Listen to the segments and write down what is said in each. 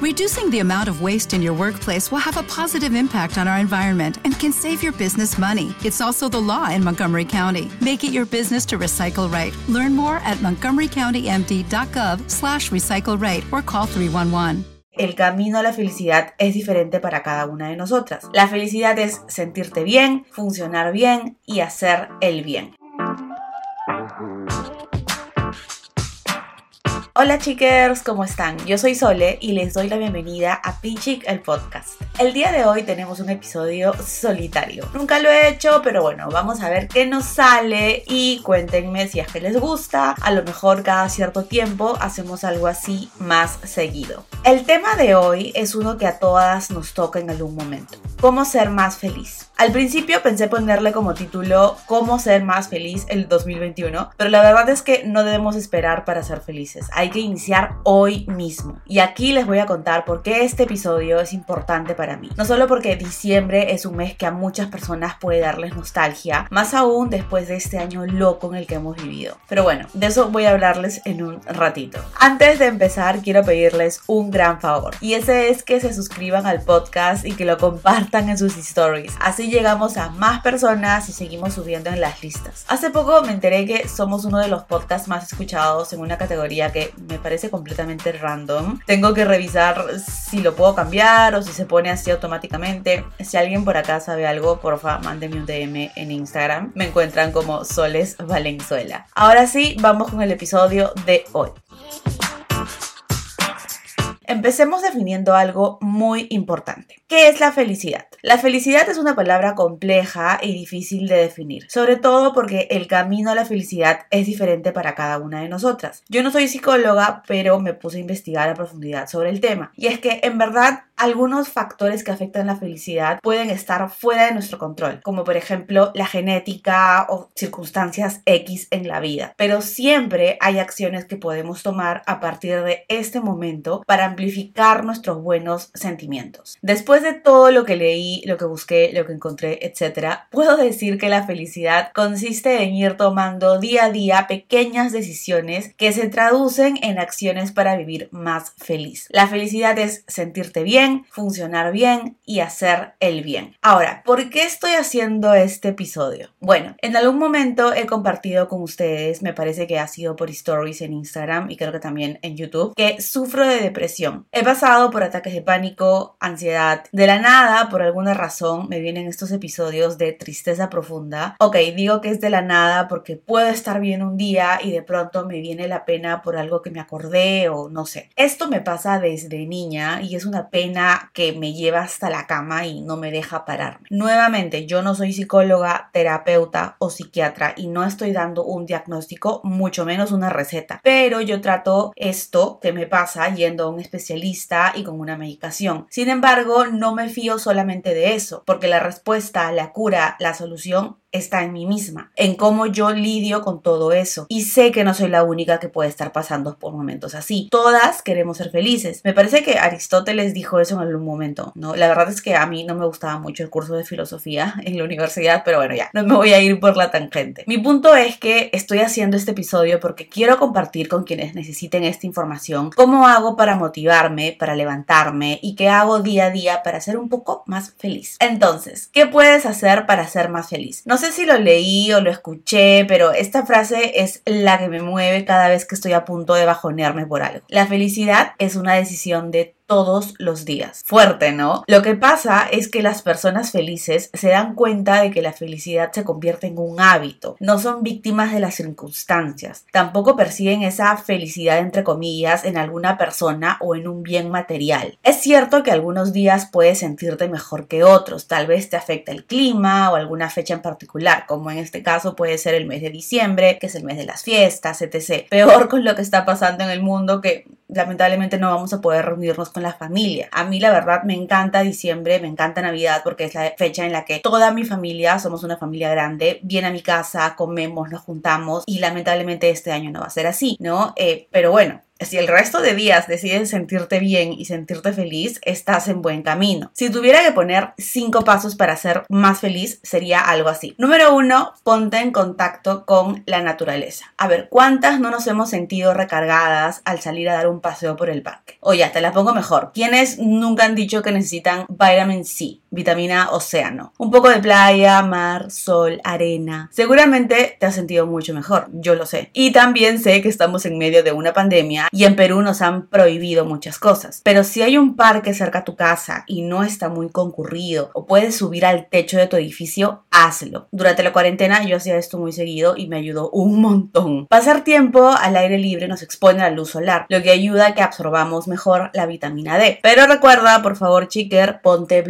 Reducing the amount of waste in your workplace will have a positive impact on our environment and can save your business money. It's also the law in Montgomery County. Make it your business to recycle right. Learn more at montgomerycountymd.gov slash recycle right or call 311. El camino a la felicidad es diferente para cada una de nosotras. La felicidad es sentirte bien, funcionar bien y hacer el bien. Hola chicos, ¿cómo están? Yo soy Sole y les doy la bienvenida a Pinchic el podcast. El día de hoy tenemos un episodio solitario. Nunca lo he hecho, pero bueno, vamos a ver qué nos sale y cuéntenme si es que les gusta. A lo mejor cada cierto tiempo hacemos algo así más seguido. El tema de hoy es uno que a todas nos toca en algún momento. ¿Cómo ser más feliz? Al principio pensé ponerle como título Cómo ser más feliz el 2021, pero la verdad es que no debemos esperar para ser felices. Hay que iniciar hoy mismo. Y aquí les voy a contar por qué este episodio es importante para mí. No solo porque diciembre es un mes que a muchas personas puede darles nostalgia, más aún después de este año loco en el que hemos vivido. Pero bueno, de eso voy a hablarles en un ratito. Antes de empezar, quiero pedirles un gran favor. Y ese es que se suscriban al podcast y que lo compartan en sus stories. Así llegamos a más personas y seguimos subiendo en las listas. Hace poco me enteré que somos uno de los podcasts más escuchados en una categoría que me parece completamente random. Tengo que revisar si lo puedo cambiar o si se pone así automáticamente. Si alguien por acá sabe algo, porfa, mándeme un DM en Instagram. Me encuentran como Soles Valenzuela. Ahora sí, vamos con el episodio de hoy. Empecemos definiendo algo muy importante. ¿Qué es la felicidad? La felicidad es una palabra compleja y difícil de definir, sobre todo porque el camino a la felicidad es diferente para cada una de nosotras. Yo no soy psicóloga, pero me puse a investigar a profundidad sobre el tema. Y es que en verdad algunos factores que afectan la felicidad pueden estar fuera de nuestro control, como por ejemplo la genética o circunstancias X en la vida. Pero siempre hay acciones que podemos tomar a partir de este momento para amplificar nuestros buenos sentimientos. Después de todo lo que leí, lo que busqué, lo que encontré, etc., puedo decir que la felicidad consiste en ir tomando día a día pequeñas decisiones que se traducen en acciones para vivir más feliz. La felicidad es sentirte bien, funcionar bien y hacer el bien. Ahora, ¿por qué estoy haciendo este episodio? Bueno, en algún momento he compartido con ustedes, me parece que ha sido por stories en Instagram y creo que también en YouTube, que sufro de depresión. He pasado por ataques de pánico, ansiedad. De la nada, por alguna razón, me vienen estos episodios de tristeza profunda. Ok, digo que es de la nada porque puedo estar bien un día y de pronto me viene la pena por algo que me acordé o no sé. Esto me pasa desde niña y es una pena que me lleva hasta la cama y no me deja pararme. Nuevamente, yo no soy psicóloga, terapeuta o psiquiatra y no estoy dando un diagnóstico, mucho menos una receta, pero yo trato esto que me pasa yendo a un especialista y con una medicación. Sin embargo, no me fío solamente de eso, porque la respuesta, la cura, la solución está en mí misma, en cómo yo lidio con todo eso. Y sé que no soy la única que puede estar pasando por momentos así. Todas queremos ser felices. Me parece que Aristóteles dijo eso en algún momento, ¿no? La verdad es que a mí no me gustaba mucho el curso de filosofía en la universidad, pero bueno, ya, no me voy a ir por la tangente. Mi punto es que estoy haciendo este episodio porque quiero compartir con quienes necesiten esta información cómo hago para motivarme, para levantarme y qué hago día a día para ser un poco más feliz. Entonces, ¿qué puedes hacer para ser más feliz? Sé si lo leí o lo escuché, pero esta frase es la que me mueve cada vez que estoy a punto de bajonearme por algo. La felicidad es una decisión de todos los días. Fuerte, ¿no? Lo que pasa es que las personas felices se dan cuenta de que la felicidad se convierte en un hábito. No son víctimas de las circunstancias. Tampoco persiguen esa felicidad entre comillas en alguna persona o en un bien material. Es cierto que algunos días puedes sentirte mejor que otros. Tal vez te afecta el clima o alguna fecha en particular, como en este caso puede ser el mes de diciembre, que es el mes de las fiestas, etc. Peor con lo que está pasando en el mundo que lamentablemente no vamos a poder reunirnos con la familia. A mí la verdad me encanta diciembre, me encanta Navidad porque es la fecha en la que toda mi familia, somos una familia grande, viene a mi casa, comemos, nos juntamos y lamentablemente este año no va a ser así, ¿no? Eh, pero bueno, Si el resto de días decides sentirte bien y sentirte feliz, estás en buen camino. Si tuviera que poner cinco pasos para ser más feliz, sería algo así. Número uno, ponte en contacto con la naturaleza. A ver, ¿cuántas no nos hemos sentido recargadas al salir a dar un paseo por el parque? O ya, te la pongo mejor. ¿Quiénes nunca han dicho que necesitan vitamin C, vitamina océano? Un poco de playa, mar, sol, arena. Seguramente te has sentido mucho mejor, yo lo sé. Y también sé que estamos en medio de una pandemia y en Perú nos han prohibido muchas cosas. Pero si hay un parque cerca a tu casa y no está muy concurrido o puedes subir al techo de tu edificio, hazlo. Durante la cuarentena yo hacía esto muy seguido y me ayudó un montón. Pasar tiempo al aire libre nos expone a la luz solar, lo que ayuda a que absorbamos mejor la vitamina D. Pero recuerda, por favor, chicker, ponte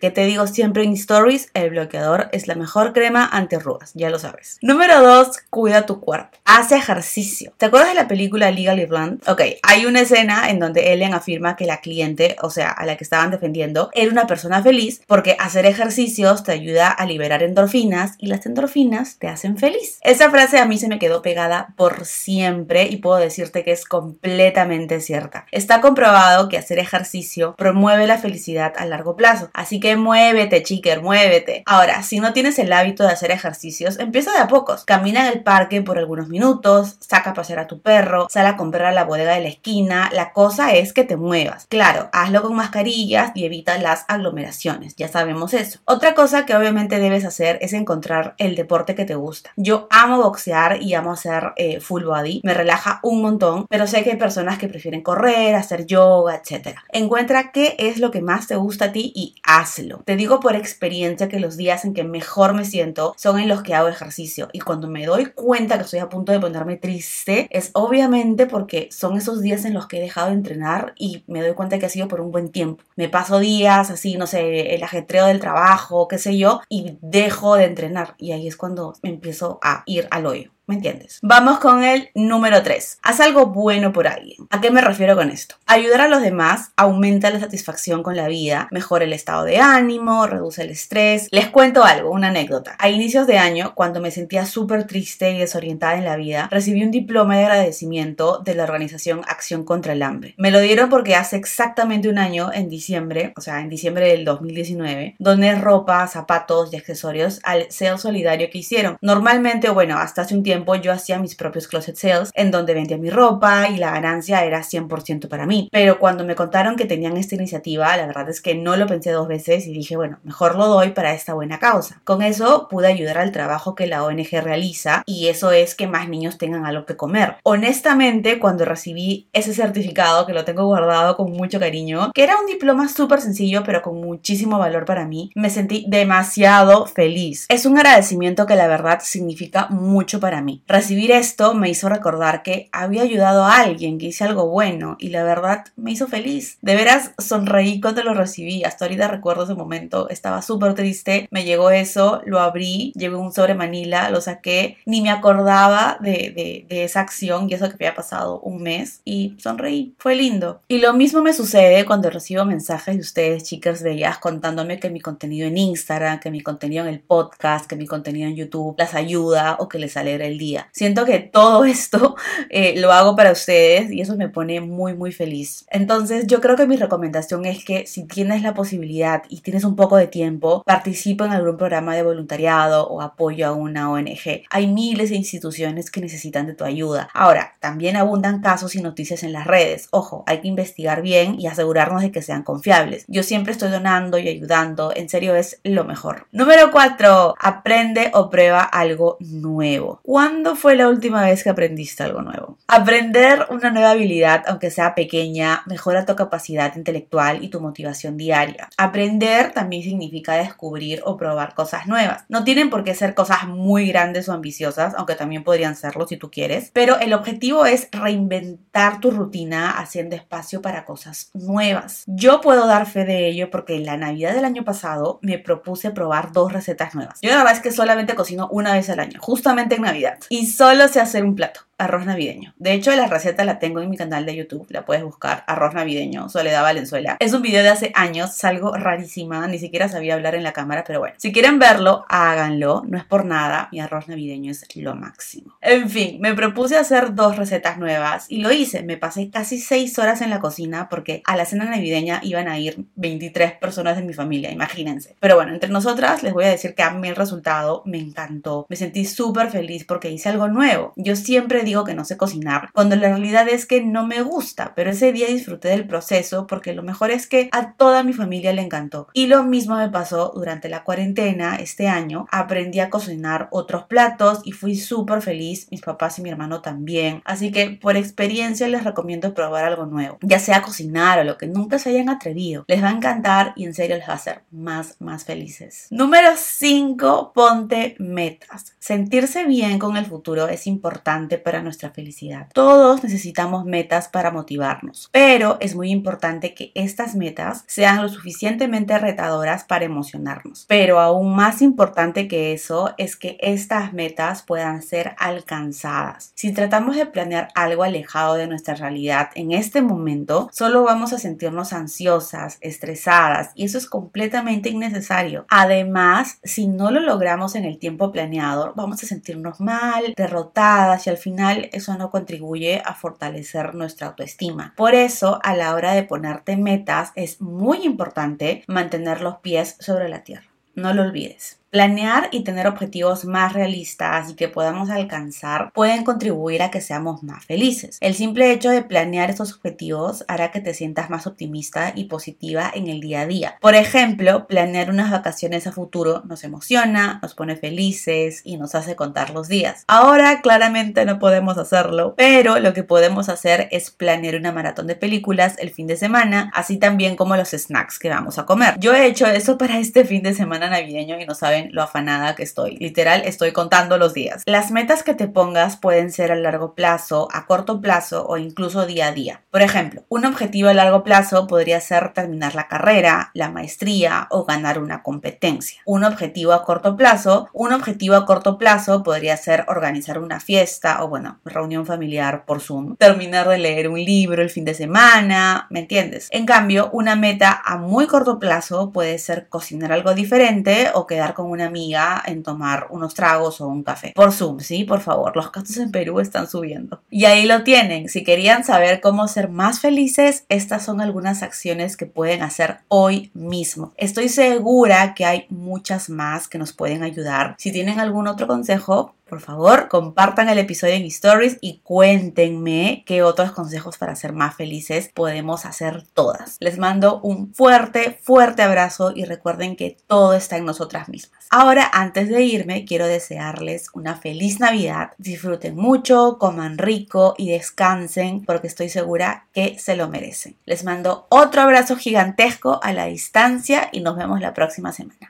Que te digo siempre en stories, el bloqueador es la mejor crema antirrugas, ya lo sabes. Número 2, cuida tu cuerpo. Hace ejercicio. ¿Te acuerdas de la película Legally Blonde? Ok, hay una escena en donde Ellen afirma que la cliente, o sea, a la que estaban defendiendo, era una persona feliz porque hacer ejercicios te ayuda a liberar endorfinas y las endorfinas te hacen feliz. Esa frase a mí se me quedó pegada por siempre y puedo decirte que es completamente cierta. Está comprobado que hacer ejercicio promueve la felicidad a largo plazo. Así que muévete, chicker, muévete. Ahora, si no tienes el hábito de hacer ejercicios, empieza de a pocos. Camina en el parque por algunos minutos, saca a pasear a tu perro, sal a comprar a la bodega de la esquina. La cosa es que te muevas. Claro, hazlo con mascarillas y evita las aglomeraciones. Ya sabemos eso. Otra cosa que obviamente debes hacer es encontrar el deporte que te gusta. Yo amo boxear y amo hacer eh, full body. Me relaja un montón, pero sé que hay personas que prefieren correr, hacer yoga, etc. Encuentra qué es lo que más te gusta a ti y hazlo. Te digo por experiencia que los días en que mejor me siento son en los que hago ejercicio y cuando me doy cuenta que estoy a punto de ponerme triste es obviamente porque son esos días en los que he dejado de entrenar y me doy cuenta que ha sido por un buen tiempo. Me paso días así, no sé, el ajetreo del trabajo, qué sé yo, y dejo de entrenar y ahí es cuando me empiezo a ir al hoyo. ¿Me entiendes? Vamos con el número 3. Haz algo bueno por alguien. ¿A qué me refiero con esto? Ayudar a los demás aumenta la satisfacción con la vida, mejora el estado de ánimo, reduce el estrés. Les cuento algo, una anécdota. A inicios de año, cuando me sentía súper triste y desorientada en la vida, recibí un diploma de agradecimiento de la organización Acción contra el Hambre. Me lo dieron porque hace exactamente un año, en diciembre, o sea, en diciembre del 2019, doné ropa, zapatos y accesorios al sale solidario que hicieron. Normalmente, bueno, hasta hace un tiempo yo hacía mis propios closet sales en donde vendía mi ropa y la ganancia era 100% para mí. Pero cuando me contaron que tenían esta iniciativa, la verdad es que no lo pensé dos veces y dije, bueno, mejor lo doy para esta buena causa. Con eso pude ayudar al trabajo que la ONG realiza y eso es que más niños tengan algo que comer. Honestamente, cuando recibí ese certificado, que lo tengo guardado con mucho cariño, que era un diploma súper sencillo pero con muchísimo valor para mí, me sentí demasiado feliz. Es un agradecimiento que la verdad significa mucho para mí. Recibir esto me hizo recordar que había ayudado a alguien, que hice algo bueno y la verdad me hizo feliz. De veras sonreí cuando lo recibí. Hasta ahorita recuerdo ese momento. Estaba súper triste. Me llegó eso, lo abrí, llevé un sobre Manila, lo saqué. Ni me acordaba de, de esa acción y eso que había pasado un mes y sonreí. Fue lindo. Y lo mismo me sucede cuando recibo mensajes de ustedes, chicas bellas, contándome que mi contenido en Instagram, que mi contenido en el podcast, que mi contenido en YouTube las ayuda o que les alegra día. Siento que todo esto eh, lo hago para ustedes y eso me pone muy muy feliz. Entonces yo creo que mi recomendación es que si tienes la posibilidad y tienes un poco de tiempo, participa en algún programa de voluntariado o apoyo a una ONG. Hay miles de instituciones que necesitan de tu ayuda. Ahora, también abundan casos y noticias en las redes. Ojo, hay que investigar bien y asegurarnos de que sean confiables. Yo siempre estoy donando y ayudando. En serio es lo mejor. Número 4. Aprende o prueba algo nuevo. ¿Cuándo fue la última vez que aprendiste algo nuevo? Aprender una nueva habilidad, aunque sea pequeña, mejora tu capacidad intelectual y tu motivación diaria. Aprender también significa descubrir o probar cosas nuevas. No tienen por qué ser cosas muy grandes o ambiciosas, aunque también podrían serlo si tú quieres, pero el objetivo es reinventar tu rutina haciendo espacio para cosas nuevas. Yo puedo dar fe de ello porque en la Navidad del año pasado me propuse probar dos recetas nuevas. Yo la verdad es que solamente cocino una vez al año, justamente en Navidad y solo sé hacer un plato. Arroz navideño. De hecho, la receta la tengo en mi canal de YouTube, la puedes buscar, arroz navideño, Soledad Valenzuela. Es un video de hace años, salgo rarísima, ni siquiera sabía hablar en la cámara, pero bueno, si quieren verlo, háganlo, no es por nada, mi arroz navideño es lo máximo. En fin, me propuse hacer dos recetas nuevas y lo hice, me pasé casi seis horas en la cocina porque a la cena navideña iban a ir 23 personas de mi familia, imagínense. Pero bueno, entre nosotras les voy a decir que a mí el resultado me encantó, me sentí súper feliz porque hice algo nuevo. Yo siempre digo que no sé cocinar, cuando la realidad es que no me gusta, pero ese día disfruté del proceso porque lo mejor es que a toda mi familia le encantó. Y lo mismo me pasó durante la cuarentena este año. Aprendí a cocinar otros platos y fui súper feliz, mis papás y mi hermano también. Así que por experiencia les recomiendo probar algo nuevo, ya sea cocinar o lo que nunca se hayan atrevido. Les va a encantar y en serio les va a hacer más, más felices. Número 5, ponte metas. Sentirse bien con el futuro es importante para nuestra felicidad. Todos necesitamos metas para motivarnos, pero es muy importante que estas metas sean lo suficientemente retadoras para emocionarnos. Pero aún más importante que eso es que estas metas puedan ser alcanzadas. Si tratamos de planear algo alejado de nuestra realidad en este momento, solo vamos a sentirnos ansiosas, estresadas y eso es completamente innecesario. Además, si no lo logramos en el tiempo planeado, vamos a sentirnos mal, derrotadas y al final eso no contribuye a fortalecer nuestra autoestima. Por eso, a la hora de ponerte metas, es muy importante mantener los pies sobre la tierra. No lo olvides. Planear y tener objetivos más realistas y que podamos alcanzar pueden contribuir a que seamos más felices. El simple hecho de planear estos objetivos hará que te sientas más optimista y positiva en el día a día. Por ejemplo, planear unas vacaciones a futuro nos emociona, nos pone felices y nos hace contar los días. Ahora claramente no podemos hacerlo, pero lo que podemos hacer es planear una maratón de películas el fin de semana, así también como los snacks que vamos a comer. Yo he hecho eso para este fin de semana navideño y no saben lo afanada que estoy. Literal, estoy contando los días. Las metas que te pongas pueden ser a largo plazo, a corto plazo o incluso día a día. Por ejemplo, un objetivo a largo plazo podría ser terminar la carrera, la maestría o ganar una competencia. Un objetivo a corto plazo, un objetivo a corto plazo podría ser organizar una fiesta o bueno, reunión familiar por Zoom, terminar de leer un libro el fin de semana, ¿me entiendes? En cambio, una meta a muy corto plazo puede ser cocinar algo diferente o quedar con una amiga en tomar unos tragos o un café. Por Zoom, sí, por favor, los gastos en Perú están subiendo. Y ahí lo tienen. Si querían saber cómo ser más felices, estas son algunas acciones que pueden hacer hoy mismo. Estoy segura que hay muchas más que nos pueden ayudar. Si tienen algún otro consejo, por favor, compartan el episodio en stories y cuéntenme qué otros consejos para ser más felices podemos hacer todas. Les mando un fuerte, fuerte abrazo y recuerden que todo está en nosotras mismas. Ahora, antes de irme, quiero desearles una feliz Navidad. Disfruten mucho, coman rico y descansen porque estoy segura que se lo merecen. Les mando otro abrazo gigantesco a la distancia y nos vemos la próxima semana.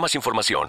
más información.